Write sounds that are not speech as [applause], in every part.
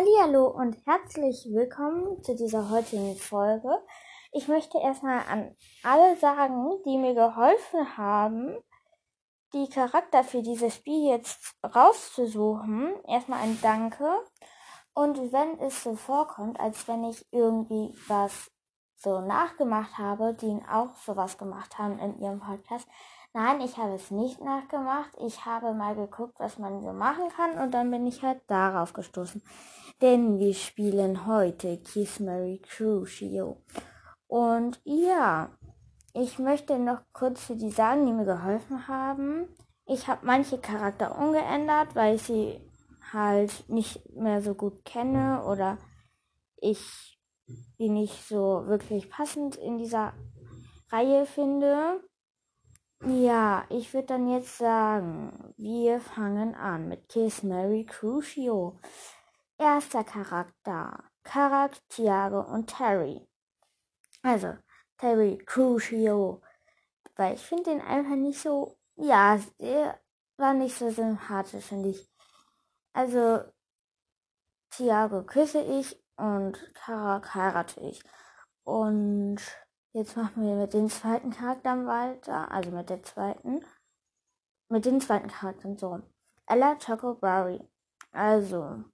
Hallo und herzlich willkommen zu dieser heutigen Folge. Ich möchte erstmal an alle sagen, die mir geholfen haben, die Charakter für dieses Spiel jetzt rauszusuchen. Erstmal ein Danke. Und wenn es so vorkommt, als wenn ich irgendwie was so nachgemacht habe, die auch sowas gemacht haben in ihrem Podcast, Nein, ich habe es nicht nachgemacht. Ich habe mal geguckt, was man so machen kann und dann bin ich halt darauf gestoßen. Denn wir spielen heute Kiss Mary Crucio. Und ja, ich möchte noch kurz für die sagen, die mir geholfen haben. Ich habe manche Charakter umgeändert, weil ich sie halt nicht mehr so gut kenne oder ich die nicht so wirklich passend in dieser Reihe finde. Ja, ich würde dann jetzt sagen, wir fangen an mit Kiss Mary Crucio. Erster Charakter, Karak, Tiago und Terry. Also, Terry Crucio. Weil ich finde den einfach nicht so, ja, der war nicht so sympathisch, finde ich. Also, Tiago küsse ich und Karak heirate ich. Und Jetzt machen wir mit den zweiten Charakteren weiter. Also mit der zweiten. Mit den zweiten Charakteren so. Ella Choco Barry. Also.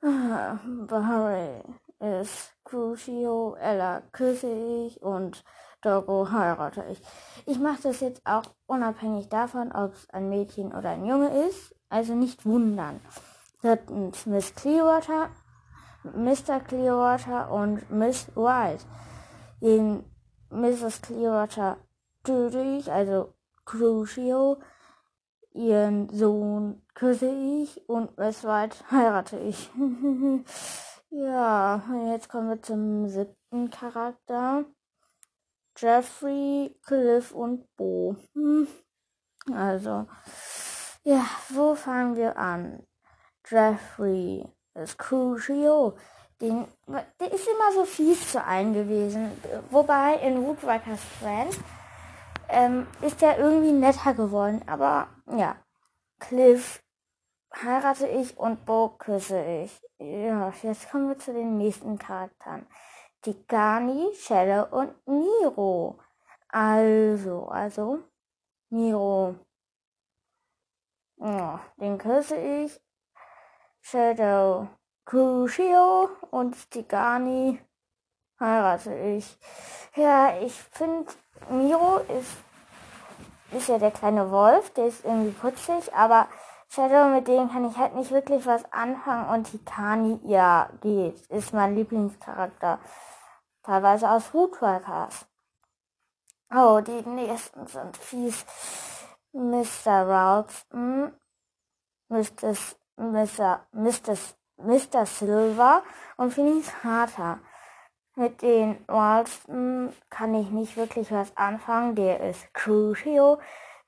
Barry ist Crucio, Ella küsse ich und Doggo heirate ich. Ich mache das jetzt auch unabhängig davon, ob es ein Mädchen oder ein Junge ist. Also nicht wundern. Drittens Miss Clearwater Mr. Clearwater und Miss White. Den Mrs. Clearwater töte ich, also Crucio. Ihren Sohn küsse ich und Miss White [laughs] heirate ich. [laughs] ja, jetzt kommen wir zum siebten Charakter. Jeffrey, Cliff und Bo. Hm. Also, ja, wo fangen wir an? Jeffrey das Crucio. Den, der ist immer so fies zu allen gewesen. Wobei in Woodwalkers Friend ähm, ist er irgendwie netter geworden. Aber ja, Cliff heirate ich und Bo küsse ich. Ja, jetzt kommen wir zu den nächsten Charakteren. Tikani, Shadow und Miro. Also, also, Miro. Ja, den küsse ich Shadow Crucio und Stigani heirate ich. Ja, ich finde, Miro ist, ist ja der kleine Wolf, der ist irgendwie putzig, aber Shadow, mit dem kann ich halt nicht wirklich was anfangen und Tikani, ja, geht, ist mein Lieblingscharakter. Teilweise aus Woodwalkers. Oh, die nächsten sind fies. Mr. Ralston, Mr. Mr. Mr. Mr. Silver und Phineas Vater. Mit den Ralston kann ich nicht wirklich was anfangen. Der ist Crucio,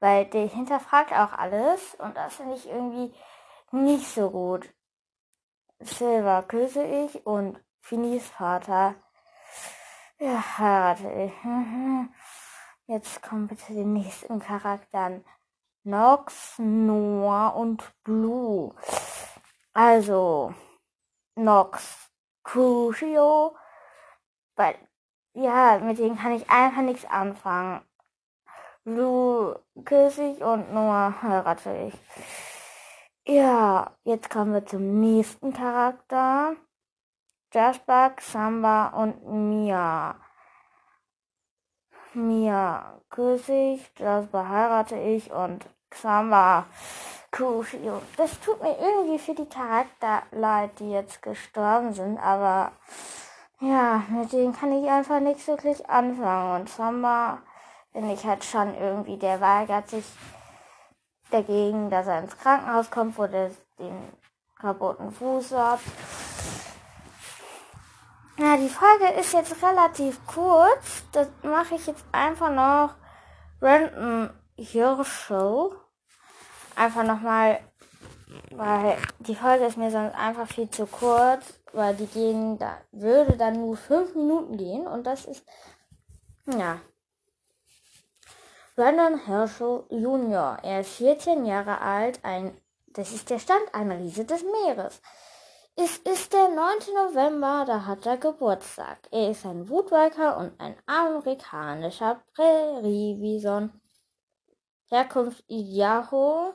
weil der hinterfragt auch alles und das finde ich irgendwie nicht so gut. Silver küsse ich und Phineas Vater ja, heirate ich. [laughs] Jetzt kommen bitte die nächsten Charakteren. Nox, Noah und Blue. Also, Nox, Crucio, weil, ja, mit denen kann ich einfach nichts anfangen. Blue küsse ich und Noah heirate ich. Ja, jetzt kommen wir zum nächsten Charakter. Jasper, Samba und Mia. Mia küsse ich, Jasper heirate ich und Xamba Kushio. Das tut mir irgendwie für die Charakter leid, die jetzt gestorben sind, aber ja, mit denen kann ich einfach nichts wirklich anfangen. Und Samba finde ich halt schon irgendwie, der weigert sich dagegen, dass er ins Krankenhaus kommt, wo der den kaputten Fuß hat. Ja, die Folge ist jetzt relativ kurz. Das mache ich jetzt einfach noch Random Hirschel. Einfach nochmal, weil die Folge ist mir sonst einfach viel zu kurz, weil die gehen, da würde dann nur fünf Minuten gehen und das ist, ja. Brandon Herschel Jr. Er ist 14 Jahre alt, ein das ist der Standanalyse des Meeres. Es ist der 9. November, da hat er Geburtstag. Er ist ein Woodwalker und ein amerikanischer Prärievison. Herkunft Idaho.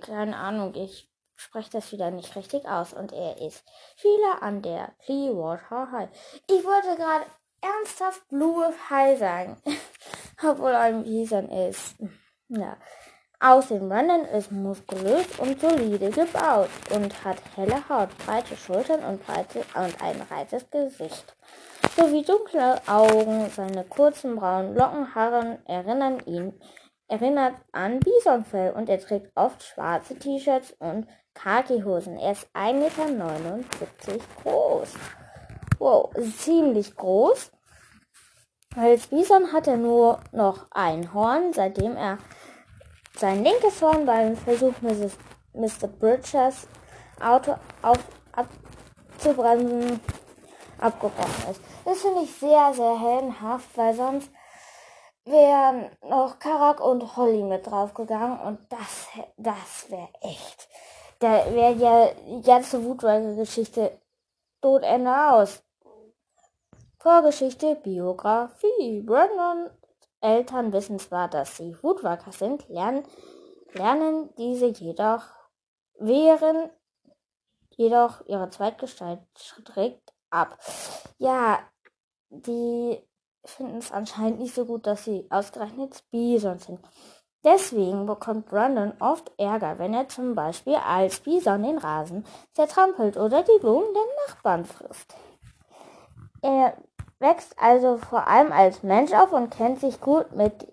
Keine Ahnung, ich spreche das wieder nicht richtig aus. Und er ist Schüler an der Clearwater High. Ich wollte gerade ernsthaft Blue High sagen. [laughs] Obwohl ein Bison ist. Ja. Außerdem ist muskulös und solide gebaut und hat helle Haut, breite Schultern und, breite, und ein breites Gesicht. Sowie dunkle Augen, seine kurzen braunen Lockenhaare erinnern ihn erinnert an Bisonfell und er trägt oft schwarze T-Shirts und Khaki-Hosen. Er ist 1,79 Meter groß. Wow, ziemlich groß. Als Bison hat er nur noch ein Horn, seitdem er sein linkes Horn beim Versuch, Mrs. Mr. Bridgers Auto auf, abzubremsen abgebrochen ist. Das finde ich sehr, sehr heldenhaft, weil sonst wären noch Karak und Holly mit draufgegangen und das, das wäre echt. Da wäre ja die ganze Woodwalker-Geschichte tot aus. Vorgeschichte, Biografie. Brandon Eltern wissen zwar, dass sie Woodworker sind, lernen, lernen diese jedoch, während jedoch ihre Zweitgestalt strikt ab. Ja, die finden es anscheinend nicht so gut, dass sie ausgerechnet Bison sind. Deswegen bekommt Brandon oft Ärger, wenn er zum Beispiel als Bison den Rasen zertrampelt oder die Blumen der Nachbarn frisst. Er wächst also vor allem als Mensch auf und kennt sich gut mit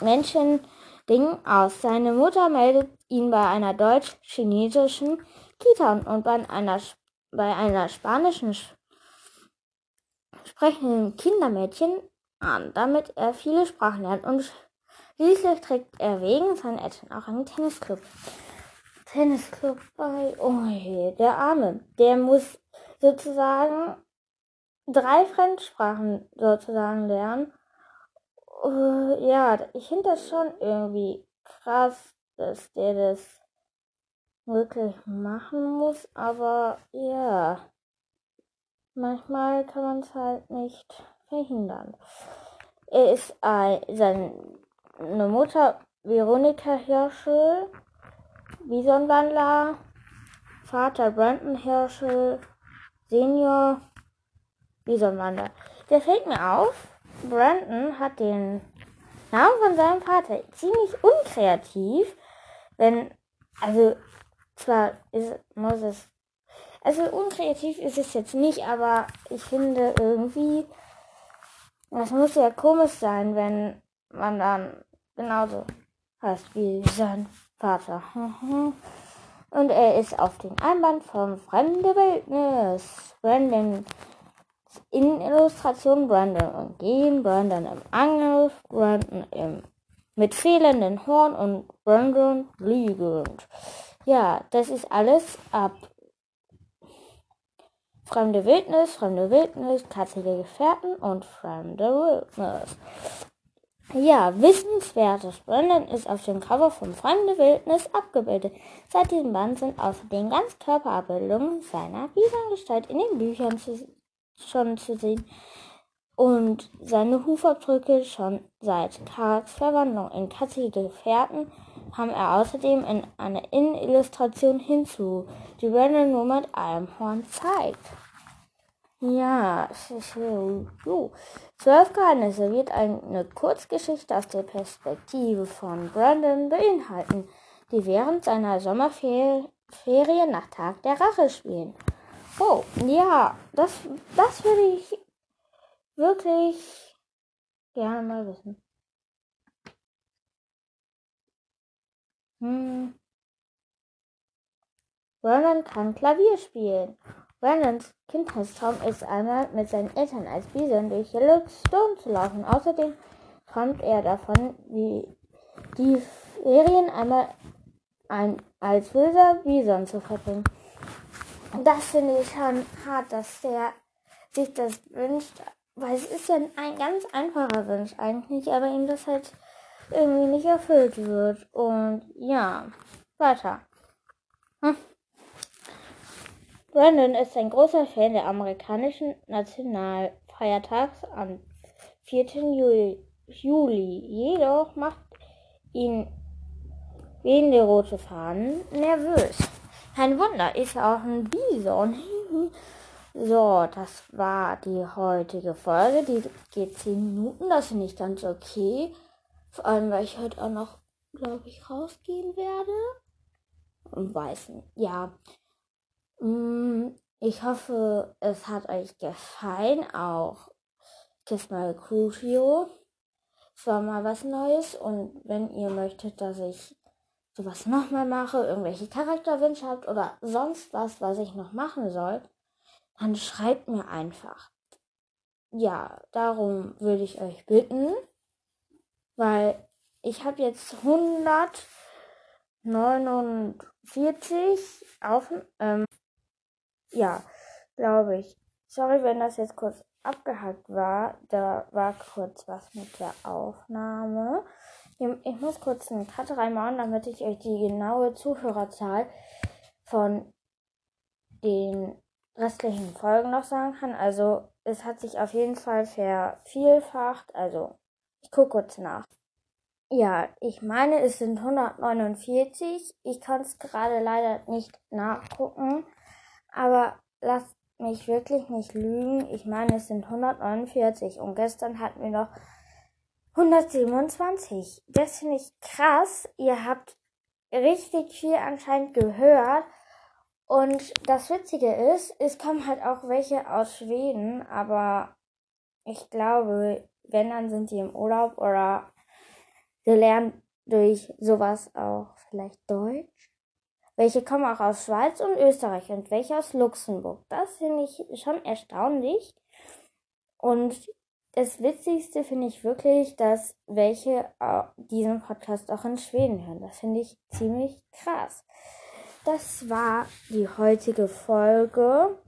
Menschendingen aus. Seine Mutter meldet ihn bei einer deutsch-chinesischen Kita und bei einer, bei einer spanischen sprechenden Kindermädchen an, damit er viele Sprachen lernt und schließlich trägt er wegen seinen Eltern auch einen Tennisclub. Tennisclub bei, oh je, der Arme, der muss sozusagen drei Fremdsprachen sozusagen lernen. Uh, ja, ich finde das schon irgendwie krass, dass der das wirklich machen muss, aber ja, manchmal kann man es halt nicht verhindern. Er ist ein, seine Mutter Veronika Hirschel, Bisonwandler, Vater Brandon Hirschel, Senior, Bisonwander. Der fällt mir auf, Brandon hat den Namen von seinem Vater ziemlich unkreativ, wenn, also, zwar ist, muss es, also unkreativ ist es jetzt nicht, aber ich finde irgendwie, das muss ja komisch sein, wenn man dann genauso heißt wie sein Vater. [laughs] Und er ist auf dem Einband vom Fremde Wildnis. Brandon in Illustration Brandon und Gehen, Brandon im Angriff, Brandon im mit fehlenden Horn und Brandon liegend. Ja, das ist alles ab Fremde Wildnis, Fremde Wildnis, katzige Gefährten und Fremde Wildnis. Ja, wissenswertes Brandon ist auf dem Cover von Fremde Wildnis abgebildet. Seit diesem Band sind außerdem ganz Körperabbildungen seiner Wiedergestalt in den Büchern zu schon zu sehen und seine Hufabdrücke schon seit Karaks Verwandlung in katzige Gefährten kam er außerdem in eine Innenillustration hinzu, die Brandon nur mit einem Horn zeigt. Ja, so. Zwölf Geheimnisse wird eine Kurzgeschichte aus der Perspektive von Brandon beinhalten, die während seiner Sommerferien nach Tag der Rache spielen. Oh, ja, das, das würde ich wirklich gerne mal wissen. Hm. Vernon kann Klavier spielen. Vernons Kindheitstraum ist einmal mit seinen Eltern als Bison durch Yellowstone zu laufen. Außerdem träumt er davon, wie die Ferien einmal ein, als wilder Bison zu verbringen das finde ich schon hart, dass der sich das wünscht, weil es ist ja ein ganz einfacher Wunsch eigentlich, aber ihm das halt irgendwie nicht erfüllt wird. Und ja, weiter. Hm. Brandon ist ein großer Fan der amerikanischen Nationalfeiertags am 4. Juli. Juli. Jedoch macht ihn wehende rote Fahnen nervös. Kein Wunder, ist auch ein Bison. [laughs] so, das war die heutige Folge. Die geht 10 Minuten, das finde ich ganz okay. Vor allem, weil ich heute auch noch, glaube ich, rausgehen werde. Und weiß nicht. Ja. Mm, ich hoffe, es hat euch gefallen. Auch Kiss My Crucio. Es war mal was Neues. Und wenn ihr möchtet, dass ich sowas nochmal mache, irgendwelche Charakterwünsche habt oder sonst was, was ich noch machen soll, dann schreibt mir einfach. Ja, darum würde ich euch bitten, weil ich habe jetzt 149 auf, ähm, ja, glaube ich. Sorry, wenn das jetzt kurz abgehackt war. Da war kurz was mit der Aufnahme. Ich muss kurz einen Cut reinmachen, damit ich euch die genaue Zuhörerzahl von den restlichen Folgen noch sagen kann. Also es hat sich auf jeden Fall vervielfacht. Also ich gucke kurz nach. Ja, ich meine, es sind 149. Ich kann es gerade leider nicht nachgucken. Aber lasst mich wirklich nicht lügen. Ich meine, es sind 149. Und gestern hatten wir noch 127. Das finde ich krass. Ihr habt richtig viel anscheinend gehört. Und das Witzige ist, es kommen halt auch welche aus Schweden, aber ich glaube, wenn, dann sind die im Urlaub oder sie lernen durch sowas auch vielleicht Deutsch. Welche kommen auch aus Schweiz und Österreich und welche aus Luxemburg. Das finde ich schon erstaunlich. Und das Witzigste finde ich wirklich, dass welche diesen Podcast auch in Schweden hören. Das finde ich ziemlich krass. Das war die heutige Folge.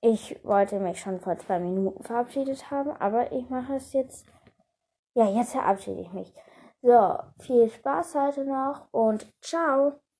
Ich wollte mich schon vor zwei Minuten verabschiedet haben, aber ich mache es jetzt. Ja, jetzt verabschiede ich mich. So, viel Spaß heute noch und ciao.